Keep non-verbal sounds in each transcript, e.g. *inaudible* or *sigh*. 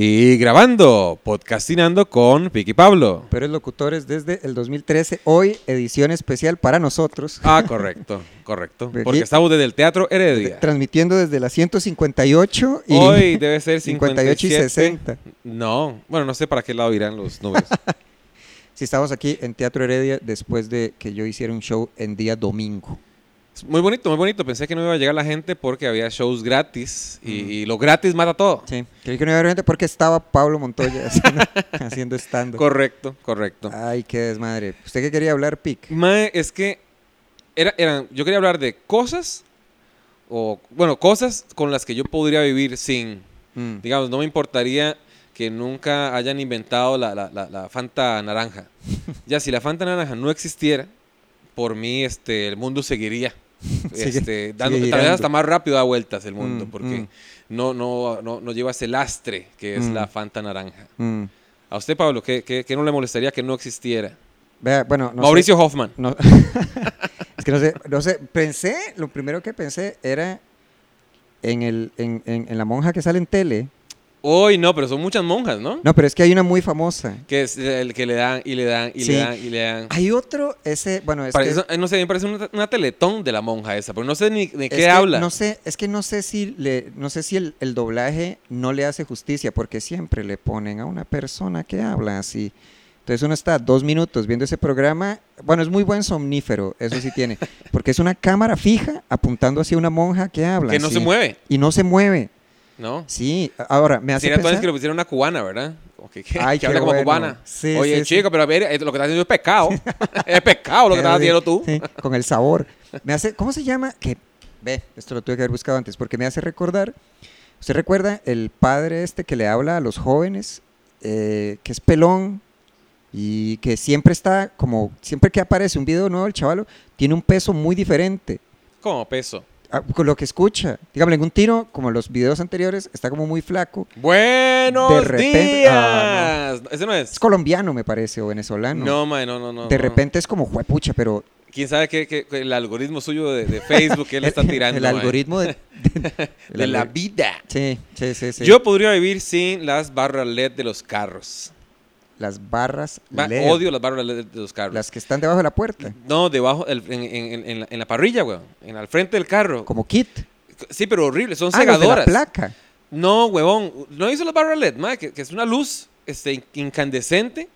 Y grabando, podcastinando con Piqui Pablo. Pero locutores desde el 2013. Hoy, edición especial para nosotros. Ah, correcto, *laughs* correcto. Porque estamos desde el Teatro Heredia. Transmitiendo desde la 158 y Hoy *laughs* debe ser 58 y 57. 60. No, bueno, no sé para qué lado irán los números. *laughs* Si estamos aquí en Teatro Heredia después de que yo hiciera un show en día domingo. Muy bonito, muy bonito. Pensé que no iba a llegar la gente porque había shows gratis y, y lo gratis mata todo. Sí, creí que no iba a haber gente porque estaba Pablo Montoya *laughs* haciendo, *laughs* haciendo stand Correcto, correcto. Ay, qué desmadre. ¿Usted qué quería hablar, Pic? Mae, es que era, eran, yo quería hablar de cosas, o bueno, cosas con las que yo podría vivir sin, Mm. digamos, no me importaría que nunca hayan inventado la, la- la- la Fanta naranja. *laughs* ya, si la Fanta naranja no existiera, por mí este, el mundo seguiría. *laughs* Este, dando, tal vez hasta más rápido da vueltas el mundo, Mm, porque mm. no, no, no, no lleva ese lastre que es Mm. la Fanta naranja. A usted, Pablo, ¿qué, qué, qué no le molestaría que no existiera? Vea, bueno, no sé- Mauricio Hoffman. No, *laughs* es que no sé, no sé, pensé, lo primero que pensé era en, el, en, en- en la monja que sale en tele. Hoy no, pero son muchas monjas, ¿no? No, pero es que hay una muy famosa. Que es el que le dan y le dan y Sí. le dan y le dan. Hay otro, ese, bueno, es Parece- que... no sé, me parece una, una teletón de la monja esa, pero no sé ni de qué que habla. No sé, es que no sé si le, no sé si el, el doblaje no le hace justicia, porque siempre le ponen a una persona que habla así. Entonces uno está dos minutos viendo ese programa. Bueno, es muy buen somnífero, eso sí tiene. Porque es una cámara fija apuntando hacia una monja que habla. que no se mueve, Y no se mueve. ¿No? Sí, ahora me hace entonces pensar... que lo pusieron una cubana, ¿verdad? Como que, que- Ay, que habla como bueno. cubana. Sí, Oye, sí, sí. chico, pero a ver, eh, lo que estás haciendo es pecado. *laughs* *laughs* es pecado lo que estás haciendo tú. Con el sabor. Me hace, ¿cómo se llama? Que ve, esto lo tuve que haber buscado antes, porque me hace recordar. ¿Usted recuerda el padre este que le habla a los jóvenes, eh, que es pelón y que siempre está como, siempre que aparece un video nuevo, el chavalo tiene un peso muy diferente Como peso. Ah, con lo que escucha. Dígame, en un tiro, como los videos anteriores, está como muy flaco. Buenos De repente- días. Ah, Ese no es. Es colombiano, me parece, o venezolano. No, mae, no, no, no. de no. repente es como juepucha, pero ¿Quién sabe qué, el algoritmo suyo de, de Facebook que él *laughs* está tirando? el algoritmo de, *laughs* de- la vida. Sí, sí, sí, sí. Yo podría vivir sin las barras LED de los carros. Las barras LED, Odio las barras LED de los carros. las que están debajo de la puerta, No, debajo, el- en, en- la, en la parrilla, weón. En al frente del carro. como kit. Sí, pero horrible. Son Ah, los de la cegadoras. placa. No, huevón. ¿No hizo las barras LED, mae? Que, que es una luz este, in- incandescente.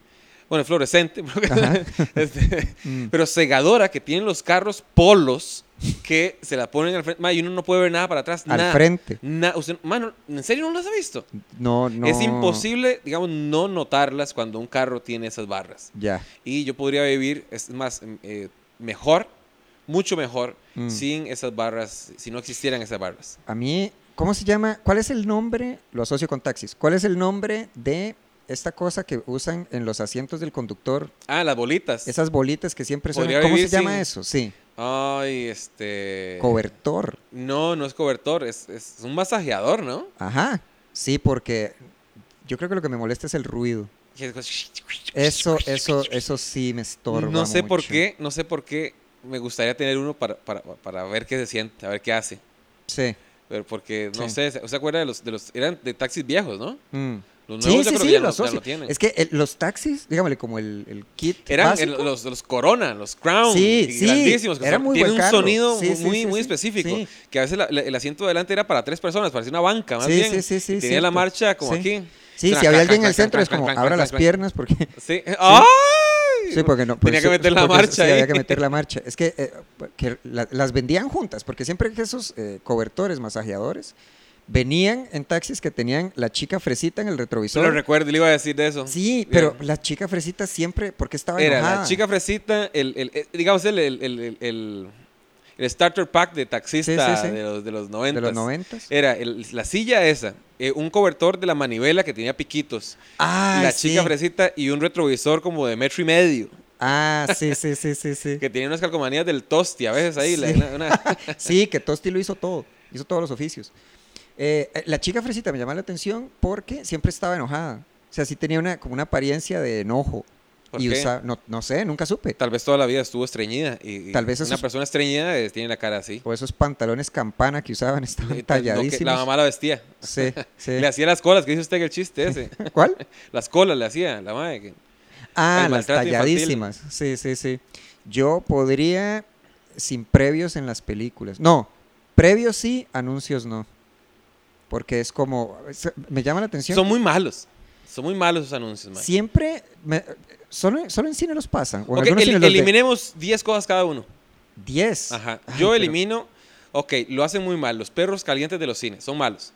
Bueno, fluorescente. *laughs* Este, Mm. *laughs* pero cegadora que tienen los carros polos que se la ponen al frente. Mae, y uno no puede ver nada para atrás. Al nada. frente. Na- usted- mano, ¿en serio no las ha visto? No, no. Es imposible, digamos, no notarlas cuando un carro tiene esas barras. Ya. Y yo podría vivir, es más, em, eh, mejor, mucho mejor, Mm. sin esas barras, si no existieran esas barras. A mí, ¿cómo se llama? ¿Cuál es el nombre? Lo asocio con taxis. ¿Cuál es el nombre de esta cosa que usan en los asientos del conductor? Ah, las bolitas. Esas bolitas que siempre son. ¿Cómo se llama sin- eso? Sí. Ay, este... Cobertor. No, no es cobertor, es, es un masajeador, ¿no? Ajá. Sí, porque yo creo que lo que me molesta es el ruido. Eso, eso, eso sí me estorba. No sé por qué, no sé por qué me gustaría tener uno para, para, para ver qué se siente, a ver qué hace. Sí. Pero porque, no Sí. sé, ¿se se acuerda de los, de los... Eran de taxis viejos, ¿no? Mm. Los Sí, nuevos sí, sí, que ya, lo no, ya lo tienen. Es que el- los taxis, dígamele, como el, el kit Eran el- los, los Corona, los Crown, Sí, sí, grandísimos, que era son- muy tienen un sonido Sí, sí, muy, sí, muy sí, específico, sí. que a veces la- la- el asiento de delante era para tres personas, parecía una banca, más Sí, bien. sí, sí, sí, tenía la marcha como Sí. aquí. Sí, si había alguien en el centro es como, abra las piernas porque... *laughs* Sí. *laughs* Sí, porque no. Tenía pues, que meter la marcha sí, había que meter la *laughs* marcha. Es que, eh, las vendían juntas, porque siempre que esos eh, cobertores, masajeadores, venían en taxis que tenían la chica fresita en el Yo lo retrovisor. recuerdo, le iba a decir de eso. Sí, Bien. pero la chica fresita siempre, porque estaba Era enojada. la chica fresita, el, el- el- digamos, el, el, starter pack de taxista Sí, sí, sí. de los de los 90. de los noventas. Era el- la silla esa, eh, un cobertor de la manivela que tenía piquitos, Ah, la chica fresita y un retrovisor como de metro y medio. Ah, sí, sí, sí, sí, sí. *laughs* que tenía unas calcomanías del tosti a veces ahí. la- Sí. una- una- *laughs* Sí, que Tosti lo hizo todo, hizo todos los oficios. Eh, eh, la chica fresita me llama la atención porque siempre estaba enojada. O sea, sí tenía una, como una apariencia de enojo. ¿Por y qué? no, no sé, nunca supe. Tal vez toda la vida estuvo estreñida. Y, y Tal vez una persona estreñida eh, tiene la cara así. O esos pantalones campana que usaban *laughs* estaban Y que- talladísimos. la mamá la vestía. Sí, *laughs* sí. Le hacía las colas, que dice usted que el chiste ese. *laughs* ¿Cuál? las colas le hacía la madre. que- Ah, las infantil. talladísimas. Sí, sí, sí. Yo podría, sin previos en las películas. No, previos sí, anuncios no. Porque es como, me llama la atención. Son muy malos. Son muy malos esos anuncios. Siempre, me- solo, solo en cine los pasan. O en el- los de eliminemos 10 cosas cada uno. 10. Ajá. Ay, Yo pero- elimino. Ok, lo hacen muy mal. Los perros calientes de los cines son malos.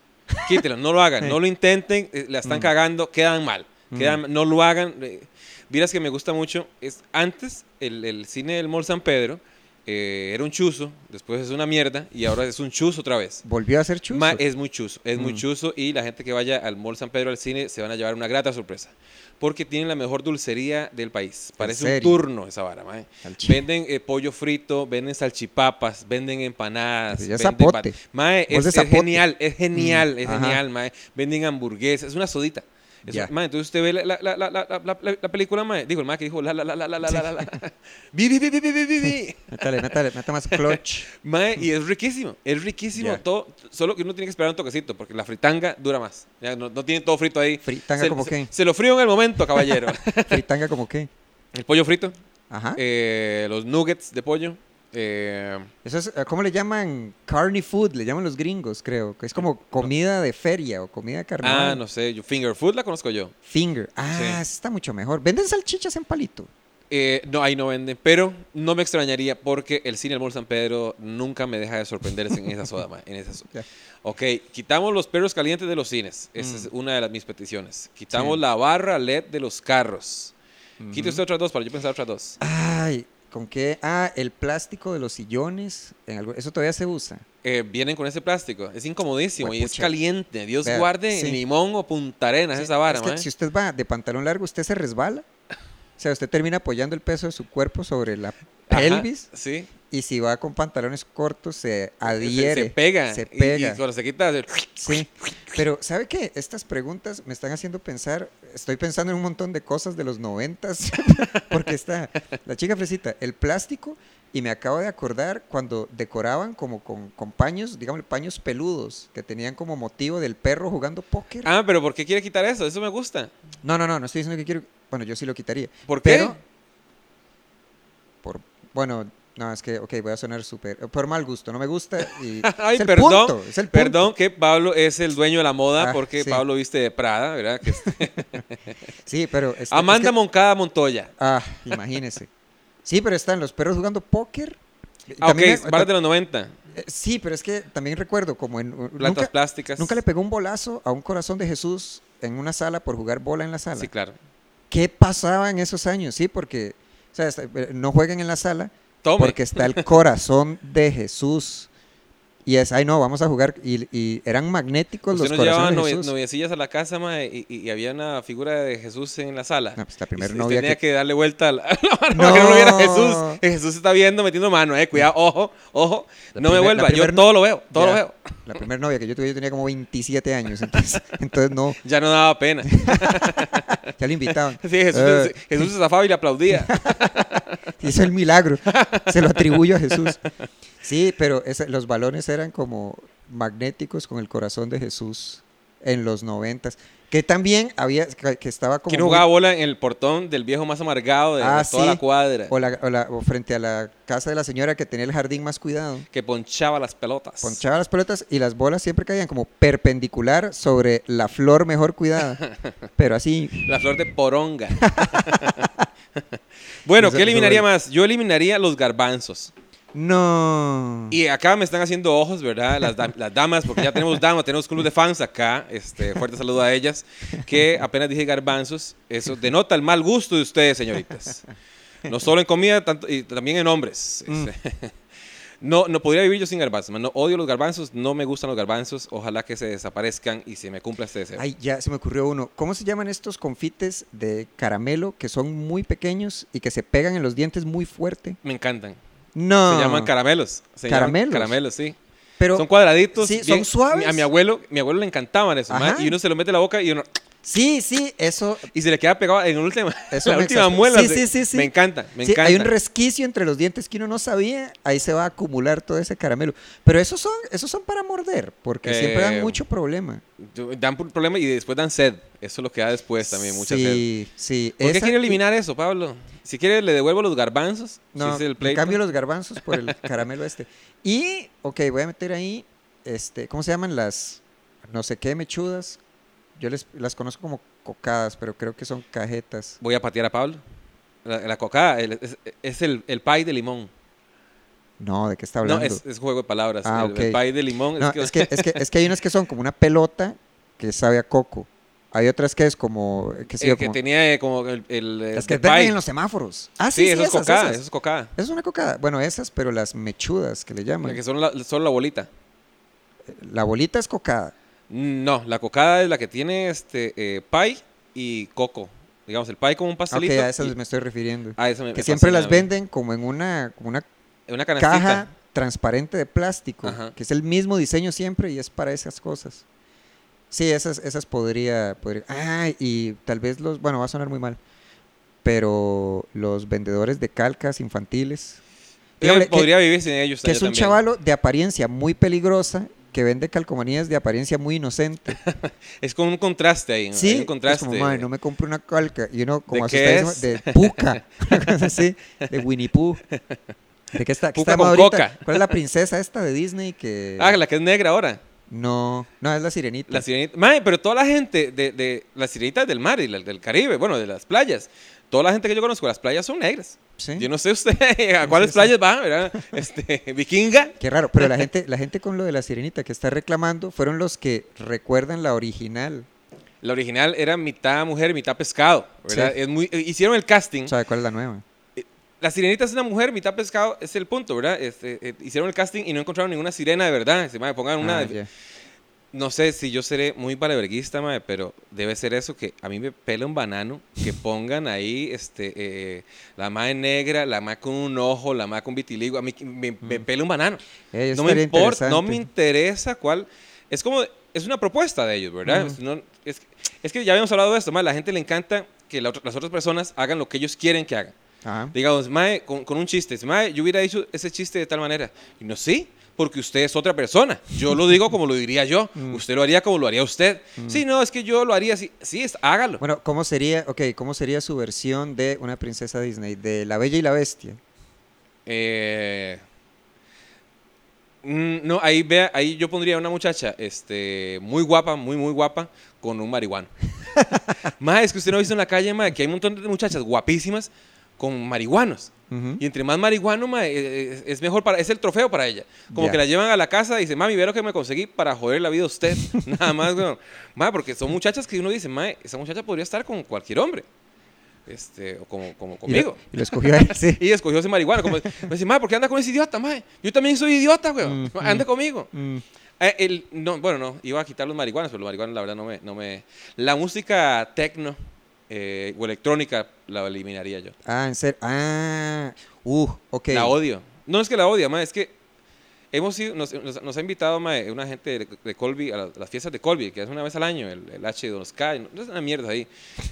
Quítelos, no lo hagan, *laughs* no lo intenten, eh, la están Mm. cagando, quedan mal. Mm. Quedan, no lo hagan. eh. Vieras que me gusta mucho. Es antes el, el cine del Mall San Pedro eh, era un chuzo, después es una mierda y ahora es un chuzo otra vez. Volvió a ser chuzo. Ma, es muy chuzo, es muy Mm. chuzo y la gente que vaya al Mall San Pedro al cine se van a llevar una grata sorpresa. Porque tienen la mejor dulcería del país. Parece un turno esa vara, mae. Salchi- Venden eh, pollo frito, venden salchipapas, venden empanadas. Venden zapote. Mae, Vos es, genial, es genial, Mm, es ajá. genial, mae. Venden hamburguesas, es una sodita. Es Ya. un- mae, entonces usted ve la, la, la, la, la, la- la- la película, mae. Digo, el mae que dijo la la la la la la la la. Vi, vi, vi, vi, vi, vi, vi. Métale, métale, métale más clutch. Mae, y es riquísimo, es riquísimo Ya. todo, solo que uno tiene que esperar un toquecito, porque la fritanga dura más. Ya, no, no tiene todo frito ahí. Fritanga se, como se- qué? Se lo frío en el momento, caballero. Fritanga como qué. el pollo frito, Ajá. eh, los nuggets de pollo, eh, Eso es, ¿cómo le llaman? Carny food, le llaman los gringos, creo. Que es como comida de feria o comida de carnaval. ah, no sé, yo, finger food la conozco yo. Finger. Ah, Sí. está mucho mejor. ¿Venden salchichas en palito? Eh, no, ahí no venden, pero no me extrañaría porque el cine del Mall San Pedro nunca me deja de sorprenderse en esa soda, ma, en esa so- *laughs* Ya. Ok, quitamos los perros calientes de los cines. Esa Mm. es una de las, mis peticiones. Quitamos Sí. la barra LED de los carros. Quite usted otras dos para yo pensar otras dos. Ay, ¿con qué? Ah, el plástico de los sillones. En algo, eso todavía se usa. Eh, vienen con ese plástico. Es incomodísimo y es caliente. Dios Vea, guarde sí. limón o punta arenas Sí, esa vara, es que si usted va de pantalón largo, usted se resbala. O sea, usted termina apoyando el peso de su cuerpo sobre la Ajá, pelvis. Sí. Y si va con pantalones cortos, se adhiere. se pega. Se pega. Y, cuando se quita, Sí, pero ¿sabe qué? Estas preguntas me están haciendo pensar, estoy pensando en un montón de cosas de los noventas, *laughs* porque está la chica fresita, el plástico, y me acabo de acordar cuando decoraban como con, con paños, digamos, paños peludos, que tenían como motivo del perro jugando póker. Ah, pero ¿por qué quiere quitar eso? Eso me gusta. No, no, no, no estoy diciendo que quiero, bueno, yo sí lo quitaría. ¿Por qué? Pero, bueno, no, es que, ok, voy a sonar súper, por mal gusto, no me gusta *laughs* y Ay, es el perdón, punto, es el punto. Perdón que Pablo es el dueño de la moda Ah, porque sí. Pablo viste de Prada, ¿verdad? Que *laughs* *laughs* Sí, pero... es Amanda que- Moncada Montoya. Ah, imagínese. Sí, pero están los perros jugando póker. Ah, ok, me- de los 90. eh, Sí, pero es que también recuerdo como en... uh, Plantas Nunca, plásticas. nunca le pegó un bolazo a un corazón de Jesús en una sala por jugar bola en la sala. Sí, claro. ¿Qué pasaba en esos años? Sí, porque sea, está- eh, no jueguen en la sala Tome. porque está el corazón de Jesús. Y es, ay no, vamos a jugar. Y, y eran magnéticos los nos corazones de Jesús. noviecillas a la casa, y, y- y había una figura de Jesús en la sala. No, pues la Y primera novia tenía que... que... darle vuelta a la, *laughs* mano para que no lo viera No. Jesús. Jesús está viendo, metiendo mano, eh. Cuidado, ojo, ojo. La no me primer- vuelva, yo primer no- todo lo veo, todo Ya. lo veo. La primera novia que yo tuve, yo tenía como 27 años. Entonces, *laughs* entonces no, Ya no daba pena. *laughs* ya le invitaban. Sí, Jesús, Eh. Jesús se zafaba y le aplaudía. *laughs* Hizo el milagro. Se lo atribuyo a Jesús. Sí, pero ese- los balones eran como magnéticos con el corazón de Jesús en los noventas. Que también había, que estaba como... ¿Quién muy- jugaba bola en el portón del viejo más amargado de, de Ah, toda sí. la cuadra? o, la- o la- o frente a la casa de la señora que tenía el jardín más cuidado. Que ponchaba las pelotas. Ponchaba las pelotas y las bolas siempre caían como perpendicular sobre la flor mejor cuidada. *laughs* Pero así, La flor de poronga. *laughs* *laughs* bueno, ¿qué eliminaría más? Yo eliminaría los garbanzos. no. Y acá me están haciendo ojos, ¿verdad? Las, dam- las damas, porque ya tenemos damas, tenemos club de fans acá. Este, fuerte saludo a ellas. Que apenas dije garbanzos, eso denota el mal gusto de ustedes, señoritas. No solo en comida, tanto, y también en hombres. Mm. *laughs* No, no podría vivir yo sin garbanzos. man. No, odio los garbanzos, no me gustan los garbanzos. Ojalá que se desaparezcan y se me cumpla este deseo. Ay, ya se me ocurrió uno. ¿Cómo se llaman estos confites de caramelo que son muy pequeños y que se pegan en los dientes muy fuerte? Me encantan. No. Se llaman caramelos. Se llaman ¿Caramelos? caramelos, sí. Pero son cuadraditos. sí, son suaves. A mi abuelo, mi abuelo le encantaban eso, Ajá. ma, y uno se lo mete en la boca y uno Sí, sí, eso. Y se le queda pegado en la última, *laughs* Eso la última muela. Sí, sí, sí, sí. Me encanta, me sí, encanta. hay un resquicio entre los dientes que uno no sabía, ahí se va a acumular todo ese caramelo. Pero esos son, esos son para morder, porque siempre dan Eh, mucho problema. Dan problema y después dan sed. Eso es lo que da después también, mucha sed. sí, sí. ¿Por qué quiere eliminar eso, Pablo? Si quiere, le devuelvo los garbanzos. No, si es el en pleito. cambio los garbanzos por el *laughs* caramelo este. Y, ok, voy a meter ahí, este, ¿cómo se llaman las, no sé qué, mechudas? Yo les, las conozco como cocadas, pero creo que son cajetas. Voy a patear a Pablo. La, la cocada el- es, es el, el pie de limón. No, ¿de qué está No, hablando? es, es juego de palabras. Ah, el, ok. el pie de limón. No, es que, es, que, es que hay unas que son como una pelota que sabe a coco. Hay otras que es como, que el que como- tenía eh, como el, el, las que venden en los semáforos. Ah, sí, Sí, sí, eso es esas, cocada, esas. eso es cocada. Es una cocada. Bueno, esas, pero las mechudas que le llaman. Que son la, solo la bolita. La bolita es cocada. No, la cocada es la que tiene este eh, pie y coco. Digamos, el pie como un Ok, pastelito. a esas y- me estoy refiriendo. ah, eso me- que me siempre las a venden como en una, como una una caja transparente de plástico, Ajá. que es el mismo diseño siempre y es para esas cosas. Sí, esas, esas podría, podría. Ah, y tal vez los, bueno, va a sonar muy mal, pero los vendedores de calcas infantiles. Yo Dígale que- podría vivir sin ellos. que es un también. chavalo de apariencia muy peligrosa que vende calcomanías de apariencia muy inocente. *laughs* Es con un contraste ahí. hay Sí, un es contraste. como, "Mae, no me compro una calca. Y uno, como ¿De de cosa así, *laughs* *laughs* de Winnie Pooh. ¿De qué está? qué está con coca. ¿Cuál es la princesa esta de Disney que...? Ah, la que es negra ahora. No, no, es la sirenita. La sirenita. Mae, pero toda la gente de, de las sirenitas del mar y la- del Caribe, bueno, de las playas. Toda la gente que yo conozco, las playas son negras. ¿Sí? Yo no sé usted *laughs* a cuáles sí, sí. playas van, ¿verdad? Este, *laughs* vikinga. Qué raro, pero la gente, la gente con lo de la sirenita que está reclamando fueron los que recuerdan la original. La original era mitad mujer, mitad pescado, ¿verdad? Es muy, eh, hicieron el casting. ¿Sabe cuál es la nueva? La sirenita es una mujer, mitad pescado, es el punto, ¿verdad? Este, eh, hicieron el casting y no encontraron ninguna sirena de verdad. Se me pongan una. Ah, de- ya. No sé si yo seré muy valeverguista, mae, pero debe ser eso que a mí me pela un banano, que pongan ahí este, eh, la mae negra, la mae con un ojo, la mae con vitiligo. A mí me, me pela un banano. Eh, no me importa, no me interesa cuál. Es como, es una propuesta de ellos, ¿verdad? No- es, es que ya habíamos hablado de esto, mae, la gente le encanta que la otra- las otras personas hagan lo que ellos quieren que hagan. Ajá. Digamos, mae, con, con un chiste, mae, yo hubiera dicho ese chiste de tal manera. Y no, sí, porque usted es otra persona. Yo lo digo como lo diría yo. *laughs* Mm. Usted lo haría como lo haría usted. Sí, no, es que yo lo haría así. Sí, es, hágalo. Bueno, ¿cómo sería, ok, cómo sería su versión de una princesa Disney? De La Bella y la Bestia. Eh, mm, no, ahí vea, ahí yo pondría una muchacha, este, muy guapa, muy, muy guapa, con un marihuano. *laughs* más es que usted no ha visto en la calle, ma, que hay un montón de muchachas guapísimas con marihuanos. Y entre más marihuano, ma, eh, es, es mejor para, es el trofeo para ella. Como que la llevan a la casa y dice, mami, ve lo que me conseguí para joder la vida a usted. *laughs* Nada más, weón. Ma, porque son muchachas que uno dice, ma, esa muchacha podría estar con cualquier hombre. Este, o como, como conmigo. Y lo, escogió él, sí. *laughs* Y escogió ese marihuana. Como, me dice, mae, ¿por qué anda con ese idiota, mae? Yo también soy idiota, weón. Mm, Anda conmigo. Mm. Eh, el- no, bueno, no, iba a quitar los marihuanas, pero los marihuanas la verdad no me... No me la música tecno eh, o electrónica la eliminaría yo. Ah, en serio. Ah, uh, ok. La odio. No es que la odia, mae, es que hemos ido, nos, nos- nos ha invitado mae, una gente de, de Colby a, la- las fiestas de Colby, que es una vez al año, el, el H de los K, no, es una mierda ahí.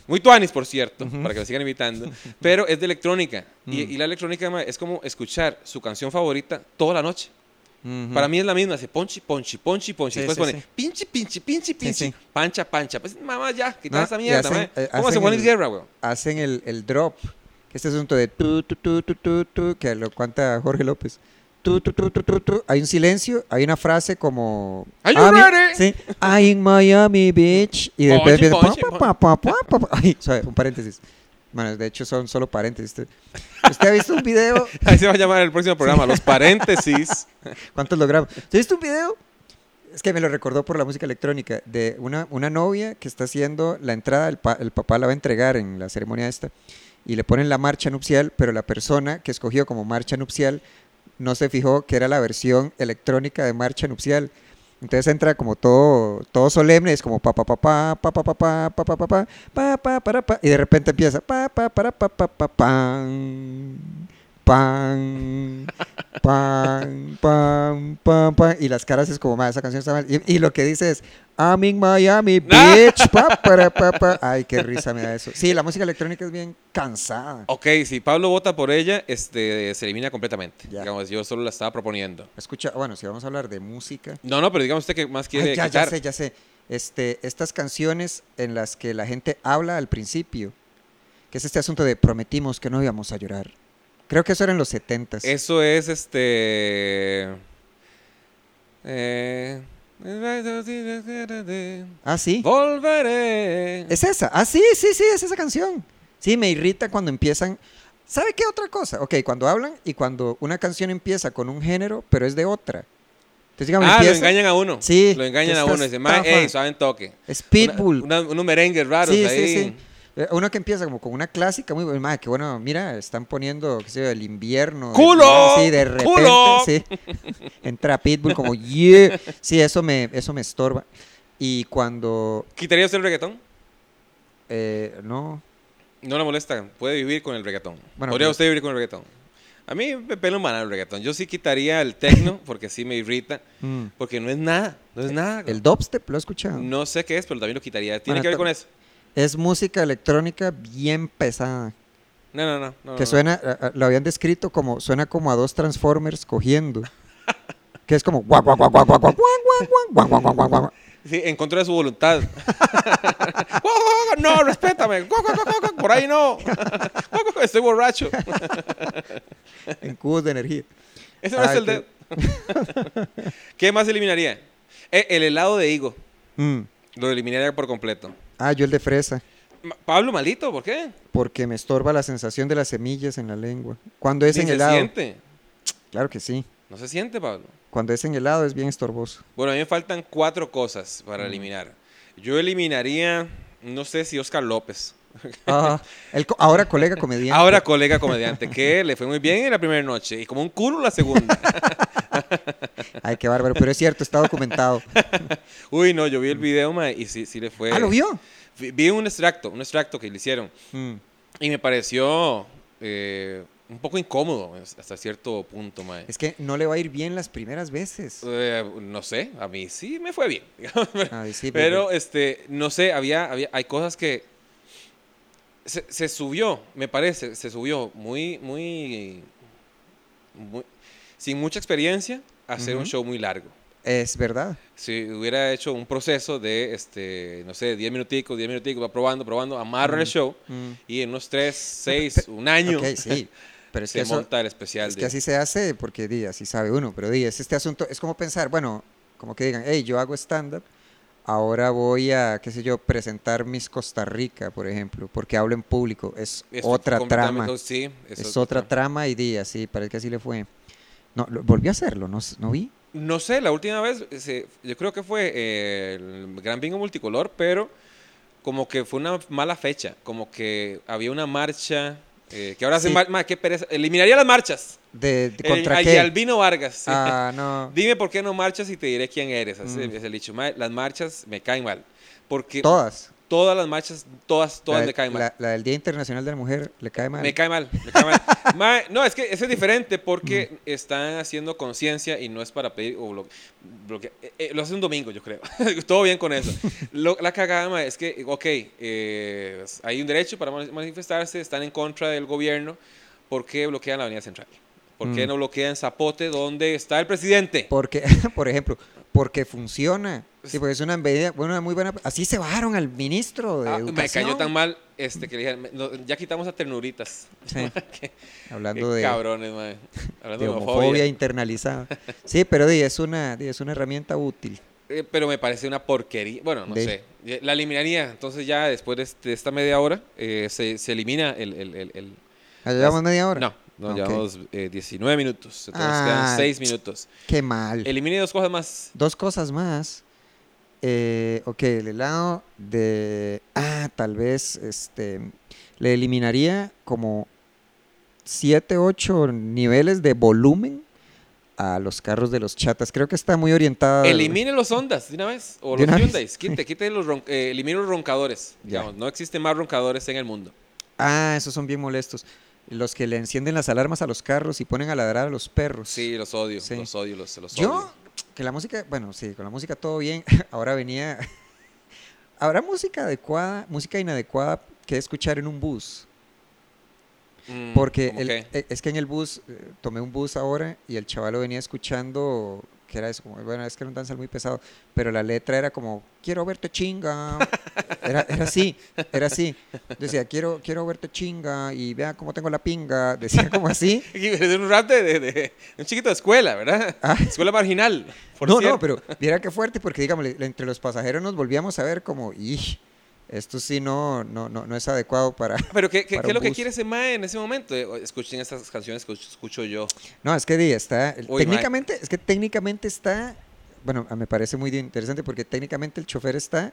Muy tuanis, por cierto, para que me sigan invitando, *laughs* pero es de electrónica. Y, Mm. y la electrónica mae, es como escuchar su canción favorita toda la noche. Para mí es la misma, hace ponchi, ponchi, ponchi, ponchi. Sí, Después sí, pone sí. pinche, pinche, pinche, pinche, sí. pancha, pancha. Pues mamá, ya, quita No, esa y mierda, hacen- eh, ¿Cómo Luis el- Guerra, weón? Hacen el, el drop. Que este asunto de tu, tu, tu, tu, tu, tu, que lo cuenta Jorge López. Tu, tu, tu, tu, tu, tu. Hay un silencio, hay una frase como. Are you "Ah, ready?" Sí. I in Miami Beach. Y después Ponche, empieza. ponche, pa, pa, pa. Ay, un paréntesis. Bueno, de hecho son solo paréntesis. Usted, usted ha visto un video. *laughs* Ahí se va a llamar el próximo programa, Los Paréntesis. *laughs* ¿Cuántos logramos? ¿Usted ha visto un video? Es que me lo recordó por la música electrónica, de una, una novia que está haciendo la entrada, el, pa- el papá la va a entregar en la ceremonia esta, y le ponen la marcha nupcial, pero la persona que escogió como marcha nupcial no se fijó que era la versión electrónica de marcha nupcial. Entonces entra como todo, todo solemne, es como pa pa pa pa pa pa pa pa pa pa pa pa pa pa para pa y de repente empieza pa pa para pa pa pa Pan, pan, pan, pan, pan. Y las caras es como, "Ma, esa canción está mal. Y, y lo que dice es, I'm in Miami, *laughs* bitch. pa, para, pa, pa". Ay, qué risa me da eso. Sí, la música electrónica es bien cansada. Ok, si Pablo vota por ella, este, se elimina completamente. Ya. Digamos, yo solo la estaba proponiendo. Escucha, bueno, si vamos a hablar de música. No, no, pero digamos usted que más quiere Ay, ya, ya sé, ya sé. Este, estas canciones en las que la gente habla al principio, que es este asunto de prometimos que no íbamos a llorar. Creo que eso era en los 70 Eso es este. Eh, Ah, sí. Volveré. Es esa. Ah, sí, sí, sí, es esa canción. Sí, me irrita cuando empiezan. ¿Sabe qué otra cosa? Ok, cuando hablan y cuando una canción empieza con un género, pero es de otra. Entonces, digamos, Ah, lo engañan a uno. Sí, Lo engañan a uno. Dicen, "Mae, estafa". ey, suave en toque. Es Pitbull. Una- una- unos merengues raros sí, ahí. sí, sí. Eh, Uno que empieza como con una clásica muy buena. Que bueno, mira, están poniendo, qué sé yo, el invierno. ¡Culo! Sí, de repente. ¡Culo! *laughs* Sí. Entra Pitbull como, yeah. Sí, eso me, eso me estorba. Y cuando, ¿Quitaría usted el reggaetón? eh, no, No le molesta. Puede vivir con el reggaetón. Bueno, ¿Podría pero- usted vivir con el reggaetón? A mí me pelo mal el reggaetón. Yo sí quitaría el techno *laughs* porque sí me irrita. mm, Porque no es nada. No es nada. el dubstep, ¿lo he escuchado? No sé qué es, pero también lo quitaría. ¿Tiene Bueno, que ver con eso? Es música electrónica bien pesada. No, no, no. no, que no. suena, a- lo habían descrito como, suena como a dos Transformers cogiendo. que es como, guau, guau, guau, guau, guau, guau, guau, guau, guau, guau, guau. Sí, en contra de su voluntad. no, respétame. Por ahí no. Estoy borracho. en cubos de energía. Ese no es el de... ¿Qué más eliminaría? Eh, el helado de higo. Mm. Lo eliminaría por completo. Ah, yo el de fresa. Pablo, malito, ¿por qué? Porque me estorba la sensación de las semillas en la lengua. Cuando es Ni en se helado. siente. Claro que sí. No se siente, Pablo. Cuando es en helado es bien estorboso. Bueno, a mí me faltan cuatro cosas para eliminar. Yo eliminaría, no sé si Oscar López. Ah, el co- ahora colega comediante. Ahora colega comediante, que le fue muy bien en la primera noche y como un culo la segunda. *laughs* *laughs* Ay, qué bárbaro. Pero es cierto, está documentado. *laughs* Uy, no, yo vi el video, ma, y sí, sí le fue. ah, ¿lo vio? Vi, vi un extracto, un extracto que le hicieron. Mm. Y me pareció eh, un poco incómodo hasta cierto punto, mae. Es que no le va a ir bien las primeras veces. Eh, no sé, a mí sí me fue bien. *laughs* Ay, sí, Pero, este, no sé, había, había, hay cosas que se, se subió, me parece, se subió muy, muy, muy- sin mucha experiencia hacer un show muy largo. Es verdad. Si hubiera hecho un proceso de, este, no sé, 10 minuticos, 10 minuticos, va probando, probando, amarra el show Mm. y en unos 3, 6, pe- un año Ok, sí. *laughs* Pero es se que eso, monta el especial. Es que así se hace porque di, así sabe uno, pero di, es este asunto, es como pensar, bueno, como que digan, hey, yo hago stand-up, ahora voy a, qué sé yo, presentar mis Costa Rica, por ejemplo, porque hablo en público, es otra trama, Sí, es, otra trama y di, así, parece que así le fue. No, lo- volví a hacerlo, ¿no, no vi? No sé, la última vez, se- yo creo que fue eh, el Gran Bingo Multicolor, pero como que fue una mala fecha, como que había una marcha, eh, que ahora se Sí. ma, qué pereza, eliminaría las marchas. ¿De, de El- contra al- qué? Albino Vargas. Ah, *laughs* no. Dime por qué no marchas y te diré quién eres. Mm. es el dicho. Las marchas me caen mal. Porque Todas. Todas las marchas, todas, todas la, me caen mal. la- la del Día Internacional de la Mujer le cae mal. Me cae mal, me cae mal. *laughs* Ma, no, es que eso es diferente porque están haciendo conciencia y no es para pedir o blo- bloquear. Eh, eh, lo hace un domingo, yo creo. *laughs* Todo bien con eso. *laughs* Lo- la cagada ma, es que, ok, eh, hay un derecho para mani- manifestarse, están en contra del gobierno. ¿Por qué bloquean la Avenida Central? ¿Por qué Mm. no bloquean Zapote donde está el presidente? Porque, por ejemplo, porque funciona. Sí, porque es una medida, una muy buena. Así se bajaron al ministro de Ah, me cayó tan mal este, que le dije, no, ya quitamos a ternuritas. Sí, *laughs* hablando de, cabrones, ma. Hablando de homofobia homofobia. internalizada. Sí, pero di, es una, di, es una herramienta útil. Eh, pero me parece una porquería. Bueno, no De- sé. Eh, La eliminaría. Entonces ya después de, este- de esta media hora eh, se, se elimina el... el, el, el- ¿Ya llevamos media hora? No, no, llevamos eh, 19 minutos. Entonces Ah. quedan 6 minutos. Qué mal. Elimine dos cosas más. Dos cosas más. Eh, ok, el helado de... Ah, tal vez este, le eliminaría como 7, 8 niveles de volumen a los carros de los chatas. Creo que está muy orientada... Elimine los Hondas de una vez. O ¿De los? Hyundai. Quite, quite los ron- eh, elimine los roncadores. Ya. Digamos, no existen más roncadores en el mundo. Ah, esos son bien molestos. los que le encienden las alarmas a los carros y ponen a ladrar a los perros. Sí, los odio, Sí. los odio, los, los Yo, odio. Que la música, bueno, sí, con la música todo bien. *laughs* Ahora venía. *laughs* ¿Habrá música adecuada, música inadecuada que escuchar en un bus? Mm, Porque ¿cómo el- qué? e- es que en el bus, eh, tomé un bus ahora y el chaval lo venía escuchando, que era eso, como, bueno, es que era un danzal muy pesado, pero la letra era como, quiero verte chinga. Era, era así, era así. Decía, quiero, quiero verte chinga y vea cómo tengo la pinga. Decía como así. *laughs* Es un rap de, de- de un chiquito de escuela, ¿verdad? Ah. Escuela marginal. por no, cierto. no, pero viera qué fuerte, porque digamos, entre los pasajeros nos volvíamos a ver como, y esto sí no, no, no, no es adecuado para... *laughs* Pero ¿qué, qué, para qué es lo que quiere ese mae en ese momento? Eh, Escuchen estas canciones que escucho yo. No, es que di, está, Uy, técnicamente, es que técnicamente está, bueno, me parece muy interesante porque técnicamente el chofer está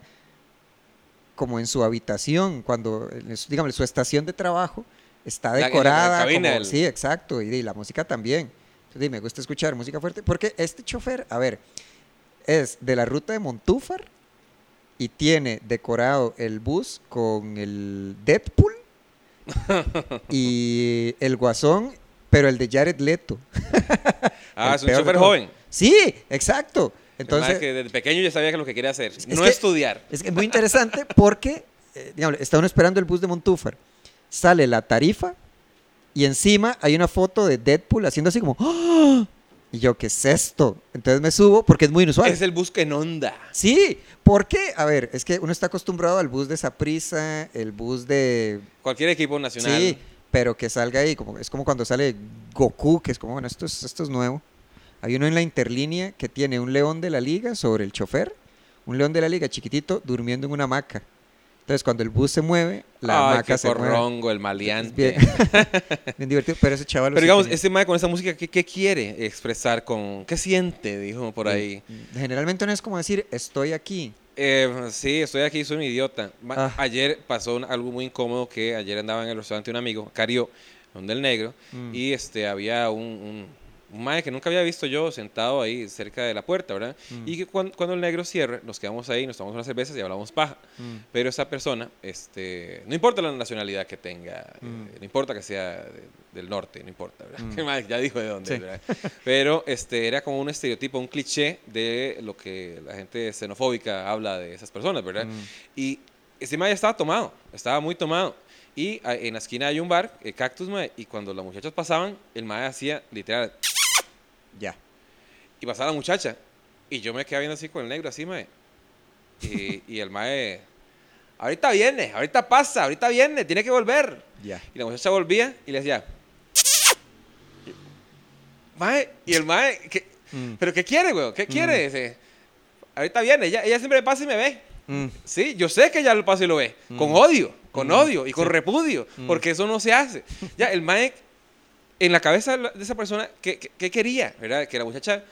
como en su habitación, cuando, digamos, su estación de trabajo está La- en la decorada. cabina como- Sí, exacto, y, la música también. Entonces, me gusta escuchar música fuerte porque este chofer, a ver, es de la ruta de Montúfar y tiene decorado el bus con el Deadpool *laughs* y el Guasón, pero el de Jared Leto. *laughs* Ah, es un todo. joven. Sí, exacto. Entonces, que desde pequeño ya sabía que lo que quería hacer. Es no que- estudiar. es que muy interesante porque, eh, digamos, está uno esperando el bus de Montúfar, sale la tarifa y encima hay una foto de Deadpool haciendo así como, ¡Ah! Y yo, ¿qué es esto? Entonces me subo porque es muy inusual. Es el bus que en onda. Sí, porque, a ver, es que uno está acostumbrado al bus de Saprisa, el bus de Cualquier equipo nacional. Sí, pero que salga ahí, como, es como cuando sale Goku, que es como, bueno, esto es, esto es nuevo. Hay uno en la interlínea que tiene un león de la liga sobre el chofer, un león de la liga chiquitito durmiendo en una hamaca. Entonces, cuando el bus se mueve, la Ay, hamaca qué se mueve. corrongo, el Es maleante. bien, *laughs* bien divertido, pero ese chaval... Pero sí digamos, tenía. este mae con esa música, ¿qué, qué quiere expresar con... ¿Qué siente? Dijo por ahí. Generalmente no es como decir, estoy aquí. Eh, sí, estoy aquí, soy un idiota. Ah. Ayer pasó un- algo muy incómodo que ayer andaba en el restaurante un amigo, Cario, donde el negro, Mm. y este había un, un, un mae que nunca había visto yo sentado ahí cerca de la puerta, ¿verdad? Mm. Y que cuando, cuando el negro cierra, nos quedamos ahí, nos tomamos unas cervezas y hablamos paja. Mm. Pero esa persona, este, no importa la nacionalidad que tenga, Mm. eh, no importa que sea de- del norte, no importa, ¿verdad? Mm. *laughs* Ya dijo de dónde, Sí. ¿verdad? Pero este, era como un estereotipo, un cliché de lo que la gente xenofóbica habla de esas personas, ¿verdad? Mm. Y ese mae estaba tomado, estaba muy tomado. Y en la esquina hay un bar, el Cactus, mae, y cuando las muchachas pasaban, el mae hacía literal, Ya. y pasaba la muchacha. Y yo me quedaba viendo así con el negro, así, mae. Y, y el mae, ahorita viene, ahorita pasa, ahorita viene, tiene que volver. Ya. Y la muchacha volvía y le decía, mae, y el mae, ¿qué- Mm. ¿pero qué quiere, güey? ¿Qué quiere? Dice, ahorita viene, ella, ella siempre pasa y me ve. Mm. Sí, yo sé que ella lo pasa y lo ve. Con odio, con Mm, odio y con sí. repudio, Mm. porque eso no se hace. Ya, el Mike, en la cabeza de esa persona, ¿qué, qué- qué quería? ¿Verdad? Que la muchacha.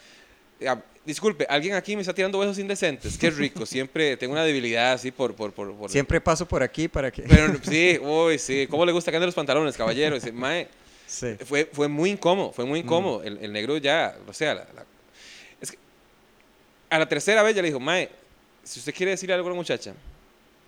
ah, disculpe, alguien aquí me está tirando besos indecentes. Qué rico. Siempre tengo una debilidad así por. por, por, por- Siempre paso por aquí para que... Pero *laughs* sí, uy, sí. ¿Cómo le gusta que anden los pantalones, caballero? Dice, Mae, Sí. fue, fue muy incómodo, fue Mm. muy incómodo. El, el negro ya, o sea, la- la- es que a la tercera vez ya le dijo, Mae, si usted quiere decirle algo a la muchacha,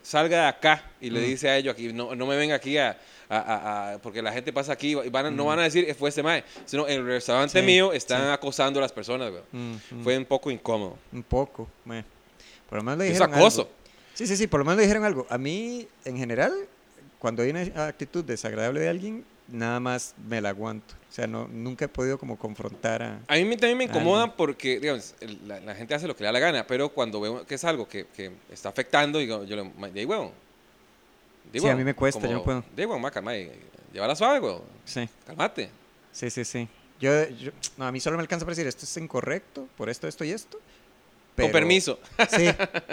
salga de acá y le Mm. dice a ellos aquí, no, no me venga aquí a, a- a- porque la gente pasa aquí y van a- no van a decir fue este Mae, sino en el restaurante Mm. Sí, mío están sí. acosando a las personas, güey. Mm, mm. Fue un poco incómodo. Un poco, meh. Por lo menos le Es dijeron acoso. algo. Sí, sí, sí, por lo menos le dijeron algo. A mí, en general, cuando hay una actitud desagradable de alguien, nada más me la aguanto. O sea, no, nunca he podido como confrontar a... A mí también me incomoda porque, digamos, la, la gente hace lo que le da la gana, pero cuando veo que es algo que, que está afectando, digo, yo le digo, huevón. Di, Sí, a huevón", mí me cuesta, yo no puedo. Di, huevón, maca, mae, llévala suave, huevón. Sí, Calmate. sí, sí, sí. Yo, yo- no, a mí solo me alcanza para decir, esto es incorrecto, por esto, esto y esto. Con permiso. Sí,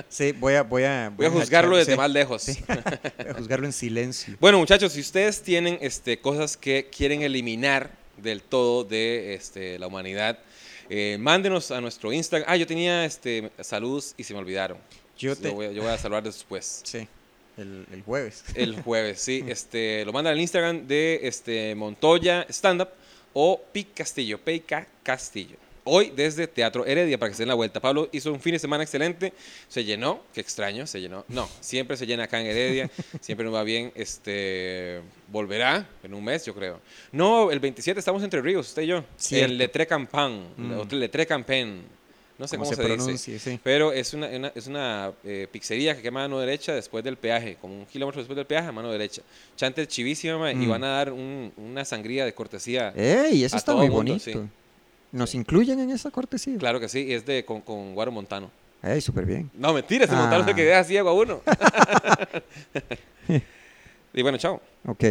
sí, voy a... Voy a, Voy a juzgarlo desde sí, más lejos. sí. *laughs* Voy a juzgarlo en silencio. Bueno, muchachos, si ustedes tienen este, cosas que quieren eliminar del todo de este, la humanidad, eh, mándenos a nuestro Instagram. Ah, yo tenía este, saludos y se me olvidaron. Yo te... voy, yo voy a saludar después. Sí, el, el jueves. *laughs* El jueves, sí. Este, lo mandan al Instagram de este, Montoya Stand Up o Pic Castillo, PK Castillo. Hoy desde Teatro Heredia para que se den la vuelta. Pablo hizo un fin de semana excelente, se llenó, qué extraño, se llenó. No, siempre se llena acá en Heredia, *laughs* siempre nos va bien. Este volverá en un mes, yo creo. No, el 27 estamos entre Ríos, usted y yo. En Letre Campan, Mm. Letre Campen. No sé cómo, se se, pronuncie, dice. sí. Pero es una, una- es una eh, pizzería que queda a mano derecha después del peaje, como un kilómetro después del peaje, a mano derecha. Chante chivísima ma, y Mm. van a dar un- una sangría de cortesía. ¡Ey! Eso está muy mundo, bonito. sí. ¿Nos incluyen en esa cortesía? Claro que sí, y es de con, con Guaro Montano. ¡Ey! Súper bien. No, mentira, ese Montano es el que Ah. deja ciego a uno. *laughs* *laughs* y bueno, chao. Ok.